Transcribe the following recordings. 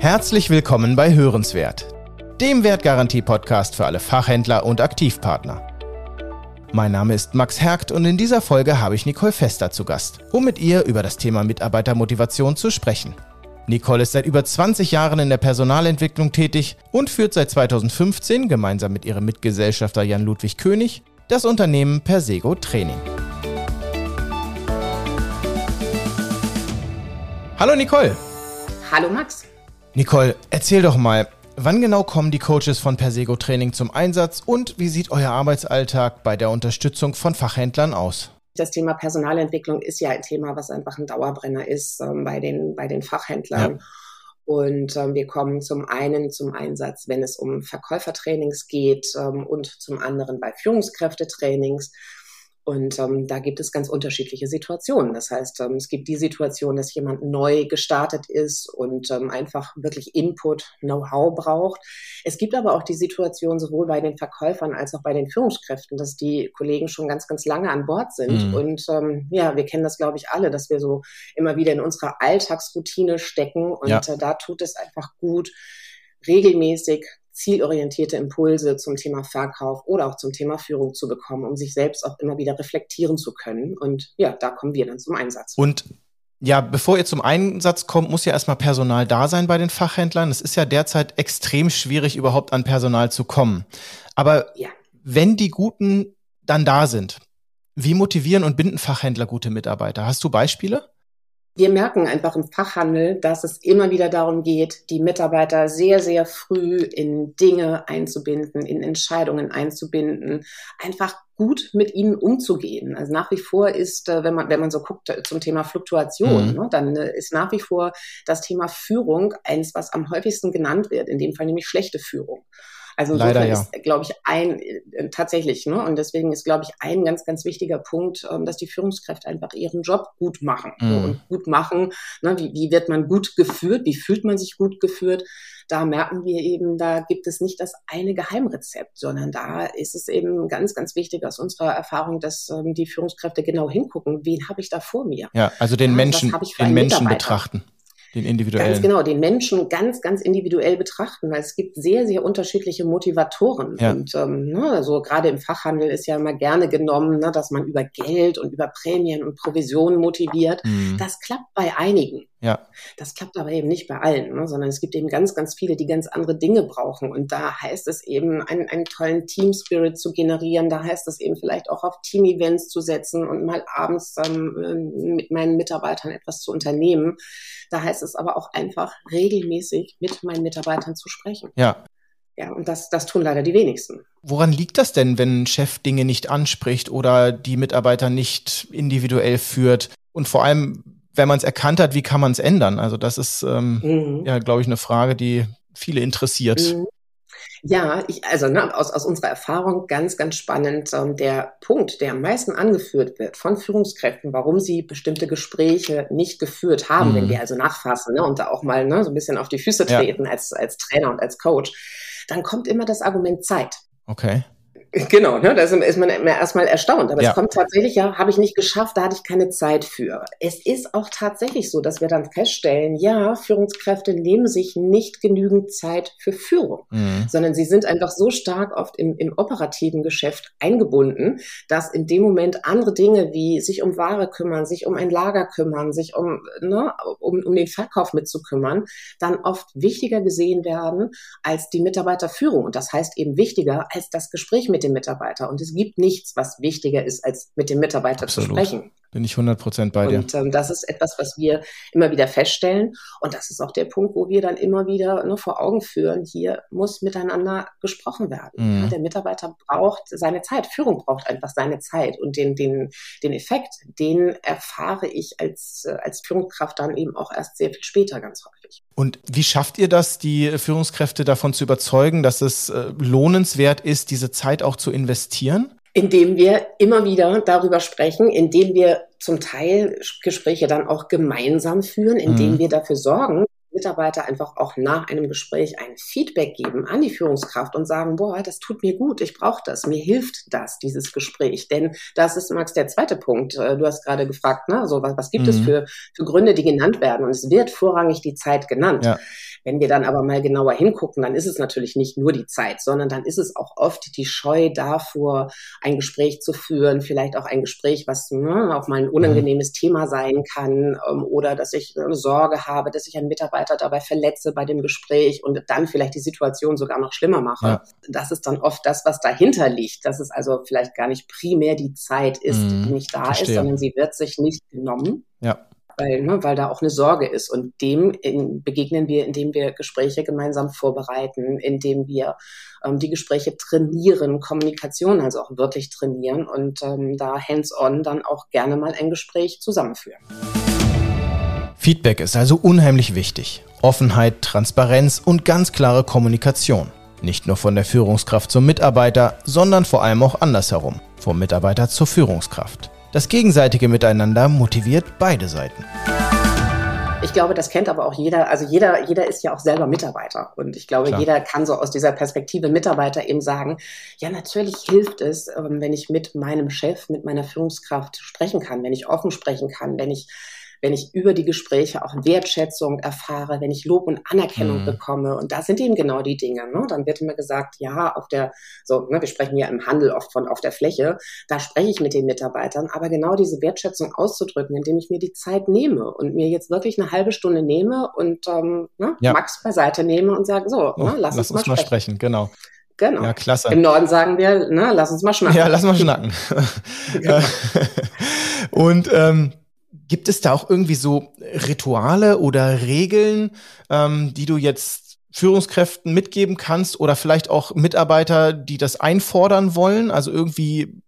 Herzlich willkommen bei Hörenswert, dem Wertgarantie-Podcast für alle Fachhändler und Aktivpartner. Mein Name ist Max Hergt und in dieser Folge habe ich Nicole Fester zu Gast, um mit ihr über das Thema Mitarbeitermotivation zu sprechen. Nicole ist seit über 20 Jahren in der Personalentwicklung tätig und führt seit 2015 gemeinsam mit ihrem Mitgesellschafter Jan-Ludwig König das Unternehmen Persego Training. Hallo Nicole. Hallo Max. Nicole, erzähl doch mal, wann genau kommen die Coaches von Persego Training zum Einsatz und wie sieht euer Arbeitsalltag bei der Unterstützung von Fachhändlern aus? Das Thema Personalentwicklung ist ja ein Thema, was einfach ein Dauerbrenner ist ähm, bei, den, bei den Fachhändlern. Ja. Und ähm, wir kommen zum einen zum Einsatz, wenn es um Verkäufertrainings geht ähm, und zum anderen bei Führungskräftetrainings. Und ähm, da gibt es ganz unterschiedliche Situationen. Das heißt, ähm, es gibt die Situation, dass jemand neu gestartet ist und ähm, einfach wirklich Input, Know-how braucht. Es gibt aber auch die Situation sowohl bei den Verkäufern als auch bei den Führungskräften, dass die Kollegen schon ganz, ganz lange an Bord sind. Mhm. Und ähm, ja, wir kennen das, glaube ich, alle, dass wir so immer wieder in unserer Alltagsroutine stecken. Und ja. äh, da tut es einfach gut, regelmäßig zielorientierte Impulse zum Thema Verkauf oder auch zum Thema Führung zu bekommen, um sich selbst auch immer wieder reflektieren zu können. Und ja, da kommen wir dann zum Einsatz. Und ja, bevor ihr zum Einsatz kommt, muss ja erstmal Personal da sein bei den Fachhändlern. Es ist ja derzeit extrem schwierig, überhaupt an Personal zu kommen. Aber ja. wenn die Guten dann da sind, wie motivieren und binden Fachhändler gute Mitarbeiter? Hast du Beispiele? Wir merken einfach im Fachhandel, dass es immer wieder darum geht, die Mitarbeiter sehr, sehr früh in Dinge einzubinden, in Entscheidungen einzubinden, einfach gut mit ihnen umzugehen. Also nach wie vor ist, äh, wenn man, wenn man so guckt äh, zum Thema Fluktuation, mhm. ne, dann äh, ist nach wie vor das Thema Führung eins, was am häufigsten genannt wird, in dem Fall nämlich schlechte Führung. Also Leider, ja. ist, glaube ich, ein äh, tatsächlich, ne? Und deswegen ist, glaube ich, ein ganz, ganz wichtiger Punkt, ähm, dass die Führungskräfte einfach ihren Job gut machen. Mhm. So, und gut machen, ne? wie, wie wird man gut geführt, wie fühlt man sich gut geführt? Da merken wir eben, da gibt es nicht das eine Geheimrezept, sondern da ist es eben ganz, ganz wichtig aus unserer Erfahrung, dass ähm, die Führungskräfte genau hingucken, wen habe ich da vor mir? Ja, also den Menschen, den Menschen betrachten. Den individuellen. Ganz genau, den Menschen ganz, ganz individuell betrachten, weil es gibt sehr, sehr unterschiedliche Motivatoren. Ja. Und ähm, ne, also gerade im Fachhandel ist ja immer gerne genommen, ne, dass man über Geld und über Prämien und Provisionen motiviert. Mhm. Das klappt bei einigen. Ja. Das klappt aber eben nicht bei allen, ne, sondern es gibt eben ganz, ganz viele, die ganz andere Dinge brauchen. Und da heißt es eben, einen, einen tollen Team-Spirit zu generieren. Da heißt es eben vielleicht auch auf Team-Events zu setzen und mal abends ähm, mit meinen Mitarbeitern etwas zu unternehmen. Da heißt es aber auch einfach regelmäßig mit meinen Mitarbeitern zu sprechen. Ja. Ja, und das, das tun leider die wenigsten. Woran liegt das denn, wenn ein Chef Dinge nicht anspricht oder die Mitarbeiter nicht individuell führt? Und vor allem, wenn man es erkannt hat, wie kann man es ändern? Also das ist ähm, mhm. ja, glaube ich, eine Frage, die viele interessiert. Mhm. Ja, ich, also ne, aus, aus unserer Erfahrung ganz, ganz spannend. Ähm, der Punkt, der am meisten angeführt wird von Führungskräften, warum sie bestimmte Gespräche nicht geführt haben, mhm. wenn wir also nachfassen ne, und da auch mal ne, so ein bisschen auf die Füße treten ja. als, als Trainer und als Coach, dann kommt immer das Argument Zeit. Okay. Genau, ne, da ist man erstmal erstaunt. Aber ja. es kommt tatsächlich, ja, habe ich nicht geschafft, da hatte ich keine Zeit für. Es ist auch tatsächlich so, dass wir dann feststellen, ja, Führungskräfte nehmen sich nicht genügend Zeit für Führung, mhm. sondern sie sind einfach so stark oft im, im operativen Geschäft eingebunden, dass in dem Moment andere Dinge wie sich um Ware kümmern, sich um ein Lager kümmern, sich um, ne, um, um den Verkauf mitzukümmern, dann oft wichtiger gesehen werden als die Mitarbeiterführung. Und das heißt eben wichtiger als das Gespräch mit dem Mitarbeiter. Und es gibt nichts, was wichtiger ist, als mit dem Mitarbeiter Absolut. zu sprechen. Bin ich 100 Prozent bei dir. Und ähm, das ist etwas, was wir immer wieder feststellen. Und das ist auch der Punkt, wo wir dann immer wieder ne, vor Augen führen, hier muss miteinander gesprochen werden. Mhm. Ja, der Mitarbeiter braucht seine Zeit. Führung braucht einfach seine Zeit. Und den, den, den Effekt, den erfahre ich als, äh, als Führungskraft dann eben auch erst sehr viel später ganz häufig. Und wie schafft ihr das, die Führungskräfte davon zu überzeugen, dass es äh, lohnenswert ist, diese Zeit auch zu investieren? Indem wir immer wieder darüber sprechen, indem wir zum Teil Gespräche dann auch gemeinsam führen, indem mhm. wir dafür sorgen, Mitarbeiter einfach auch nach einem Gespräch ein Feedback geben an die Führungskraft und sagen, boah, das tut mir gut, ich brauche das, mir hilft das, dieses Gespräch. Denn das ist, Max, der zweite Punkt. Äh, du hast gerade gefragt, ne, so was, was gibt mhm. es für, für Gründe, die genannt werden? Und es wird vorrangig die Zeit genannt. Ja. Wenn wir dann aber mal genauer hingucken, dann ist es natürlich nicht nur die Zeit, sondern dann ist es auch oft die Scheu davor, ein Gespräch zu führen, vielleicht auch ein Gespräch, was ne, auch mal ein unangenehmes mhm. Thema sein kann ähm, oder dass ich eine Sorge habe, dass ich einen Mitarbeiter dabei verletze bei dem Gespräch und dann vielleicht die Situation sogar noch schlimmer mache. Ja. Das ist dann oft das, was dahinter liegt, dass es also vielleicht gar nicht primär die Zeit ist, mhm. die nicht da Verstehe. ist, sondern sie wird sich nicht genommen. Ja weil, ne, weil da auch eine Sorge ist. Und dem in, begegnen wir, indem wir Gespräche gemeinsam vorbereiten, indem wir ähm, die Gespräche trainieren, Kommunikation also auch wirklich trainieren und ähm, da hands-on dann auch gerne mal ein Gespräch zusammenführen. Feedback ist also unheimlich wichtig. Offenheit, Transparenz und ganz klare Kommunikation. Nicht nur von der Führungskraft zum Mitarbeiter, sondern vor allem auch andersherum, vom Mitarbeiter zur Führungskraft. Das gegenseitige Miteinander motiviert beide Seiten. Ich glaube, das kennt aber auch jeder. Also jeder, jeder ist ja auch selber Mitarbeiter. Und ich glaube, Klar. jeder kann so aus dieser Perspektive Mitarbeiter eben sagen, ja, natürlich hilft es, ähm, wenn ich mit meinem Chef, mit meiner Führungskraft sprechen kann, wenn ich offen sprechen kann, wenn ich wenn ich über die Gespräche auch Wertschätzung erfahre, wenn ich Lob und Anerkennung mhm. bekomme. Und da sind eben genau die Dinge. Ne? Dann wird immer gesagt, ja, auf der, so, ne, wir sprechen ja im Handel oft von auf der Fläche, da spreche ich mit den Mitarbeitern, aber genau diese Wertschätzung auszudrücken, indem ich mir die Zeit nehme und mir jetzt wirklich eine halbe Stunde nehme und ähm, ne, ja. Max beiseite nehme und sage, so, oh, ne, lass, lass, uns, uns mal sprechen. sprechen. Genau. Genau. Ja, klasse. Im Norden sagen wir, ne, lass uns mal schnacken. Ja, lass mal schnacken. Genau. und ähm, Gibt es da auch irgendwie so Rituale oder Regeln, ähm, die du jetzt Führungskräften mitgeben kannst oder vielleicht auch Mitarbeiter, die das einfordern wollen? Also irgendwie,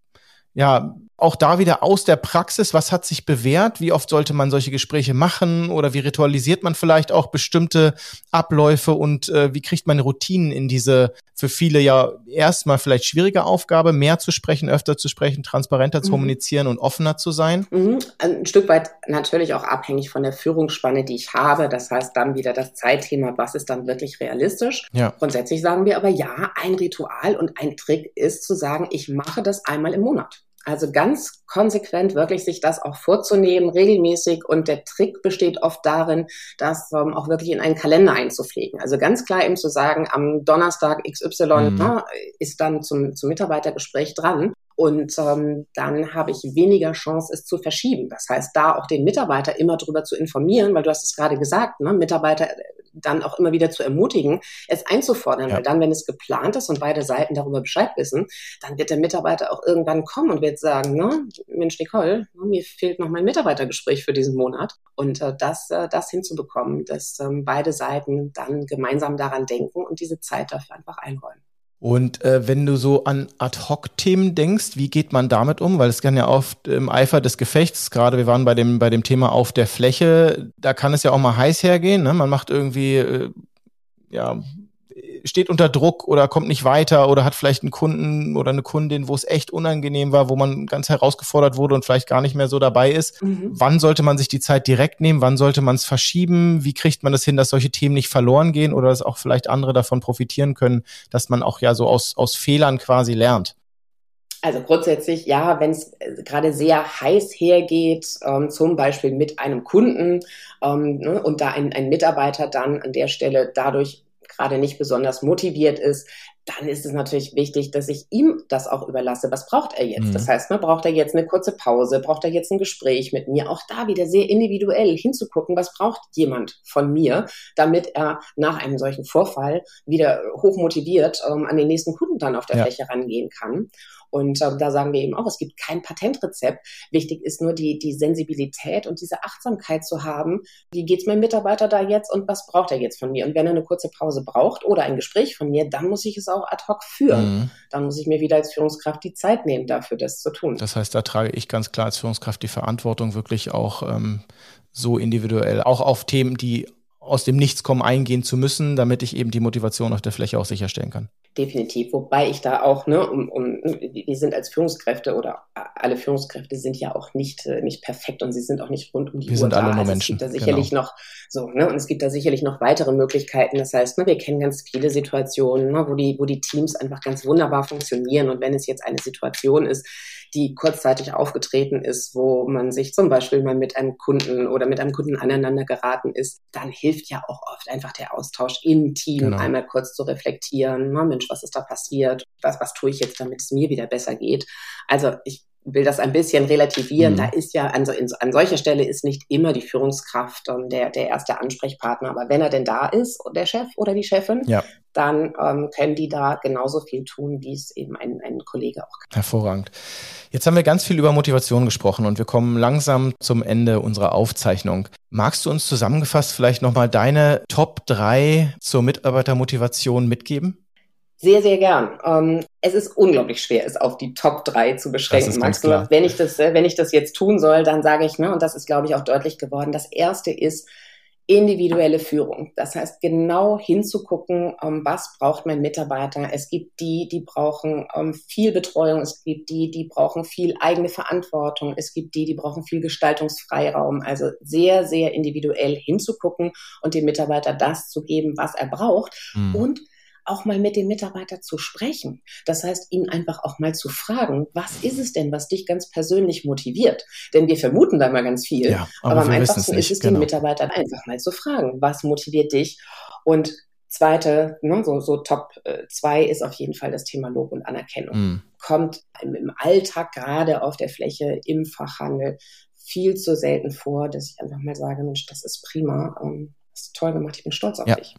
ja, auch da wieder aus der Praxis, was hat sich bewährt? Wie oft sollte man solche Gespräche machen? Oder wie ritualisiert man vielleicht auch bestimmte Abläufe und äh, wie kriegt man Routinen in diese für viele ja erstmal vielleicht schwierige Aufgabe, mehr zu sprechen, öfter zu sprechen, transparenter zu mhm. kommunizieren und offener zu sein? Mhm. Ein Stück weit natürlich auch abhängig von der Führungsspanne, die ich habe. Das heißt dann wieder das Zeitthema, was ist dann wirklich realistisch? Ja. Grundsätzlich sagen wir aber ja, ein Ritual und ein Trick ist zu sagen, ich mache das einmal im Monat. Also ganz konsequent wirklich sich das auch vorzunehmen, regelmäßig. Und der Trick besteht oft darin, das ähm, auch wirklich in einen Kalender einzupflegen. Also ganz klar eben zu sagen, am Donnerstag XY mhm. ne, ist dann zum, zum Mitarbeitergespräch dran. Und ähm, dann habe ich weniger Chance, es zu verschieben. Das heißt, da auch den Mitarbeiter immer darüber zu informieren, weil du hast es gerade gesagt, ne, Mitarbeiter dann auch immer wieder zu ermutigen, es einzufordern. Ja. Weil dann, wenn es geplant ist und beide Seiten darüber Bescheid wissen, dann wird der Mitarbeiter auch irgendwann kommen und wird sagen, ne, Mensch, Nicole, mir fehlt noch mein Mitarbeitergespräch für diesen Monat. Und äh, das, äh, das hinzubekommen, dass ähm, beide Seiten dann gemeinsam daran denken und diese Zeit dafür einfach einräumen. Und äh, wenn du so an Ad-Hoc-Themen denkst, wie geht man damit um? Weil es kann ja oft im Eifer des Gefechts, gerade wir waren bei dem, bei dem Thema auf der Fläche, da kann es ja auch mal heiß hergehen. Ne? Man macht irgendwie äh, ja, steht unter Druck oder kommt nicht weiter oder hat vielleicht einen Kunden oder eine Kundin, wo es echt unangenehm war, wo man ganz herausgefordert wurde und vielleicht gar nicht mehr so dabei ist. Mhm. Wann sollte man sich die Zeit direkt nehmen? Wann sollte man es verschieben? Wie kriegt man das hin, dass solche Themen nicht verloren gehen oder dass auch vielleicht andere davon profitieren können, dass man auch ja so aus, aus Fehlern quasi lernt? Also grundsätzlich, ja, wenn es äh, gerade sehr heiß hergeht, ähm, zum Beispiel mit einem Kunden ähm, ne, und da ein, ein Mitarbeiter dann an der Stelle dadurch gerade nicht besonders motiviert ist, dann ist es natürlich wichtig, dass ich ihm das auch überlasse. Was braucht er jetzt? Mhm. Das heißt, man braucht er jetzt eine kurze Pause, braucht er jetzt ein Gespräch mit mir? Auch da wieder sehr individuell hinzugucken, was braucht jemand von mir, damit er nach einem solchen Vorfall wieder hochmotiviert ähm, an den nächsten Kunden dann auf der ja. Fläche rangehen kann. Und äh, da sagen wir eben auch, es gibt kein Patentrezept. Wichtig ist nur die, die Sensibilität und diese Achtsamkeit zu haben. Wie geht's meinem Mitarbeiter da jetzt und was braucht er jetzt von mir? Und wenn er eine kurze Pause braucht oder ein Gespräch von mir, dann muss ich es auch ad hoc führen. Mhm. Dann muss ich mir wieder als Führungskraft die Zeit nehmen, dafür das zu tun. Das heißt, da trage ich ganz klar als Führungskraft die Verantwortung, wirklich auch ähm, so individuell, auch auf Themen, die aus dem Nichts kommen eingehen zu müssen, damit ich eben die Motivation auf der Fläche auch sicherstellen kann. Definitiv, wobei ich da auch, ne, um, um, wir sind als Führungskräfte oder alle Führungskräfte sind ja auch nicht, äh, nicht perfekt und sie sind auch nicht rund um die wir Uhr sind da. Alle nur also Menschen. Es gibt da sicherlich genau. noch so, ne, und es gibt da sicherlich noch weitere Möglichkeiten. Das heißt, ne, wir kennen ganz viele Situationen, ne, wo die, wo die Teams einfach ganz wunderbar funktionieren und wenn es jetzt eine Situation ist, die kurzzeitig aufgetreten ist, wo man sich zum Beispiel mal mit einem Kunden oder mit einem Kunden aneinander geraten ist, dann hilft ja auch oft einfach der Austausch im Team, genau. einmal kurz zu reflektieren, na, Mensch, was ist da passiert? Was, was tue ich jetzt, damit es mir wieder besser geht? Also ich will das ein bisschen relativieren. Mhm. Da ist ja an, so, in, an solcher Stelle ist nicht immer die Führungskraft ähm, der, der erste Ansprechpartner. Aber wenn er denn da ist, der Chef oder die Chefin, ja. dann ähm, können die da genauso viel tun, wie es eben ein, ein Kollege auch kann. Hervorragend. Jetzt haben wir ganz viel über Motivation gesprochen und wir kommen langsam zum Ende unserer Aufzeichnung. Magst du uns zusammengefasst vielleicht nochmal deine Top 3 zur Mitarbeitermotivation mitgeben? Sehr, sehr gern. Ähm, es ist unglaublich schwer, es auf die Top 3 zu beschränken. Max, wenn ich das, äh, wenn ich das jetzt tun soll, dann sage ich, ne, und das ist, glaube ich, auch deutlich geworden. Das erste ist individuelle Führung. Das heißt, genau hinzugucken, ähm, was braucht mein Mitarbeiter. Es gibt die, die brauchen ähm, viel Betreuung. Es gibt die, die brauchen viel eigene Verantwortung. Es gibt die, die brauchen viel Gestaltungsfreiraum. Also sehr, sehr individuell hinzugucken und dem Mitarbeiter das zu geben, was er braucht. Mhm. Und auch mal mit dem Mitarbeiter zu sprechen. Das heißt, ihn einfach auch mal zu fragen, was ist es denn, was dich ganz persönlich motiviert? Denn wir vermuten da mal ganz viel. Ja, aber, aber am einfachsten ist es, genau. den Mitarbeiter einfach mal zu fragen, was motiviert dich? Und zweite, ne, so, so Top 2 äh, ist auf jeden Fall das Thema Lob und Anerkennung. Mm. Kommt im, im Alltag gerade auf der Fläche, im Fachhandel viel zu selten vor, dass ich einfach mal sage, Mensch, das ist prima, ähm, das ist toll gemacht, ich bin stolz auf ja. dich.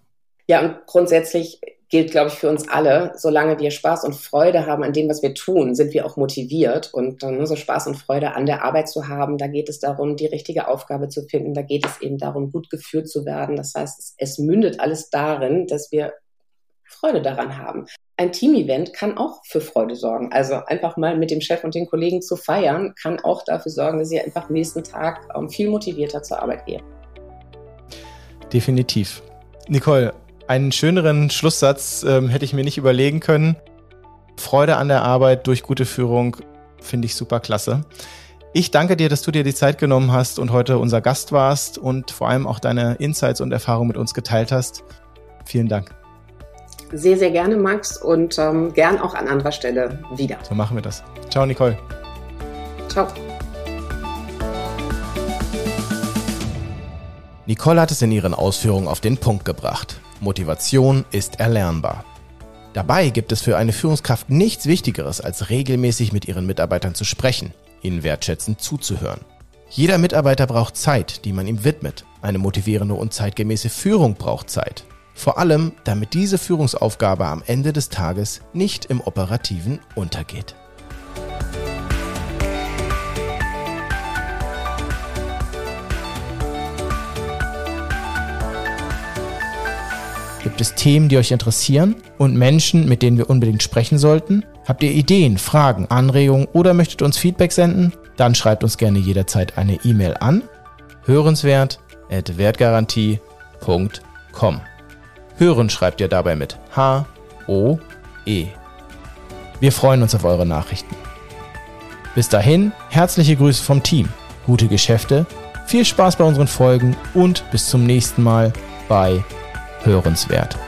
Ja, und grundsätzlich gilt, glaube ich, für uns alle. Solange wir Spaß und Freude haben an dem, was wir tun, sind wir auch motiviert. Und dann äh, so Spaß und Freude an der Arbeit zu haben, da geht es darum, die richtige Aufgabe zu finden. Da geht es eben darum, gut geführt zu werden. Das heißt, es, es mündet alles darin, dass wir Freude daran haben. Ein Team-Event kann auch für Freude sorgen. Also einfach mal mit dem Chef und den Kollegen zu feiern, kann auch dafür sorgen, dass sie einfach nächsten Tag ähm, viel motivierter zur Arbeit gehen. Definitiv. Nicole, einen schöneren Schlusssatz ähm, hätte ich mir nicht überlegen können. Freude an der Arbeit durch gute Führung finde ich super klasse. Ich danke dir, dass du dir die Zeit genommen hast und heute unser Gast warst und vor allem auch deine Insights und Erfahrungen mit uns geteilt hast. Vielen Dank. Sehr, sehr gerne, Max, und ähm, gern auch an anderer Stelle wieder. So machen wir das. Ciao, Nicole. Ciao. Nicole hat es in ihren Ausführungen auf den Punkt gebracht. Motivation ist erlernbar. Dabei gibt es für eine Führungskraft nichts Wichtigeres, als regelmäßig mit ihren Mitarbeitern zu sprechen, ihnen wertschätzend zuzuhören. Jeder Mitarbeiter braucht Zeit, die man ihm widmet. Eine motivierende und zeitgemäße Führung braucht Zeit. Vor allem, damit diese Führungsaufgabe am Ende des Tages nicht im operativen untergeht. Gibt es Themen, die euch interessieren und Menschen, mit denen wir unbedingt sprechen sollten? Habt ihr Ideen, Fragen, Anregungen oder möchtet uns Feedback senden? Dann schreibt uns gerne jederzeit eine E-Mail an hörenswert@wertgarantie.com. Hören schreibt ihr dabei mit H O E. Wir freuen uns auf eure Nachrichten. Bis dahin, herzliche Grüße vom Team, gute Geschäfte, viel Spaß bei unseren Folgen und bis zum nächsten Mal bei hörenswert.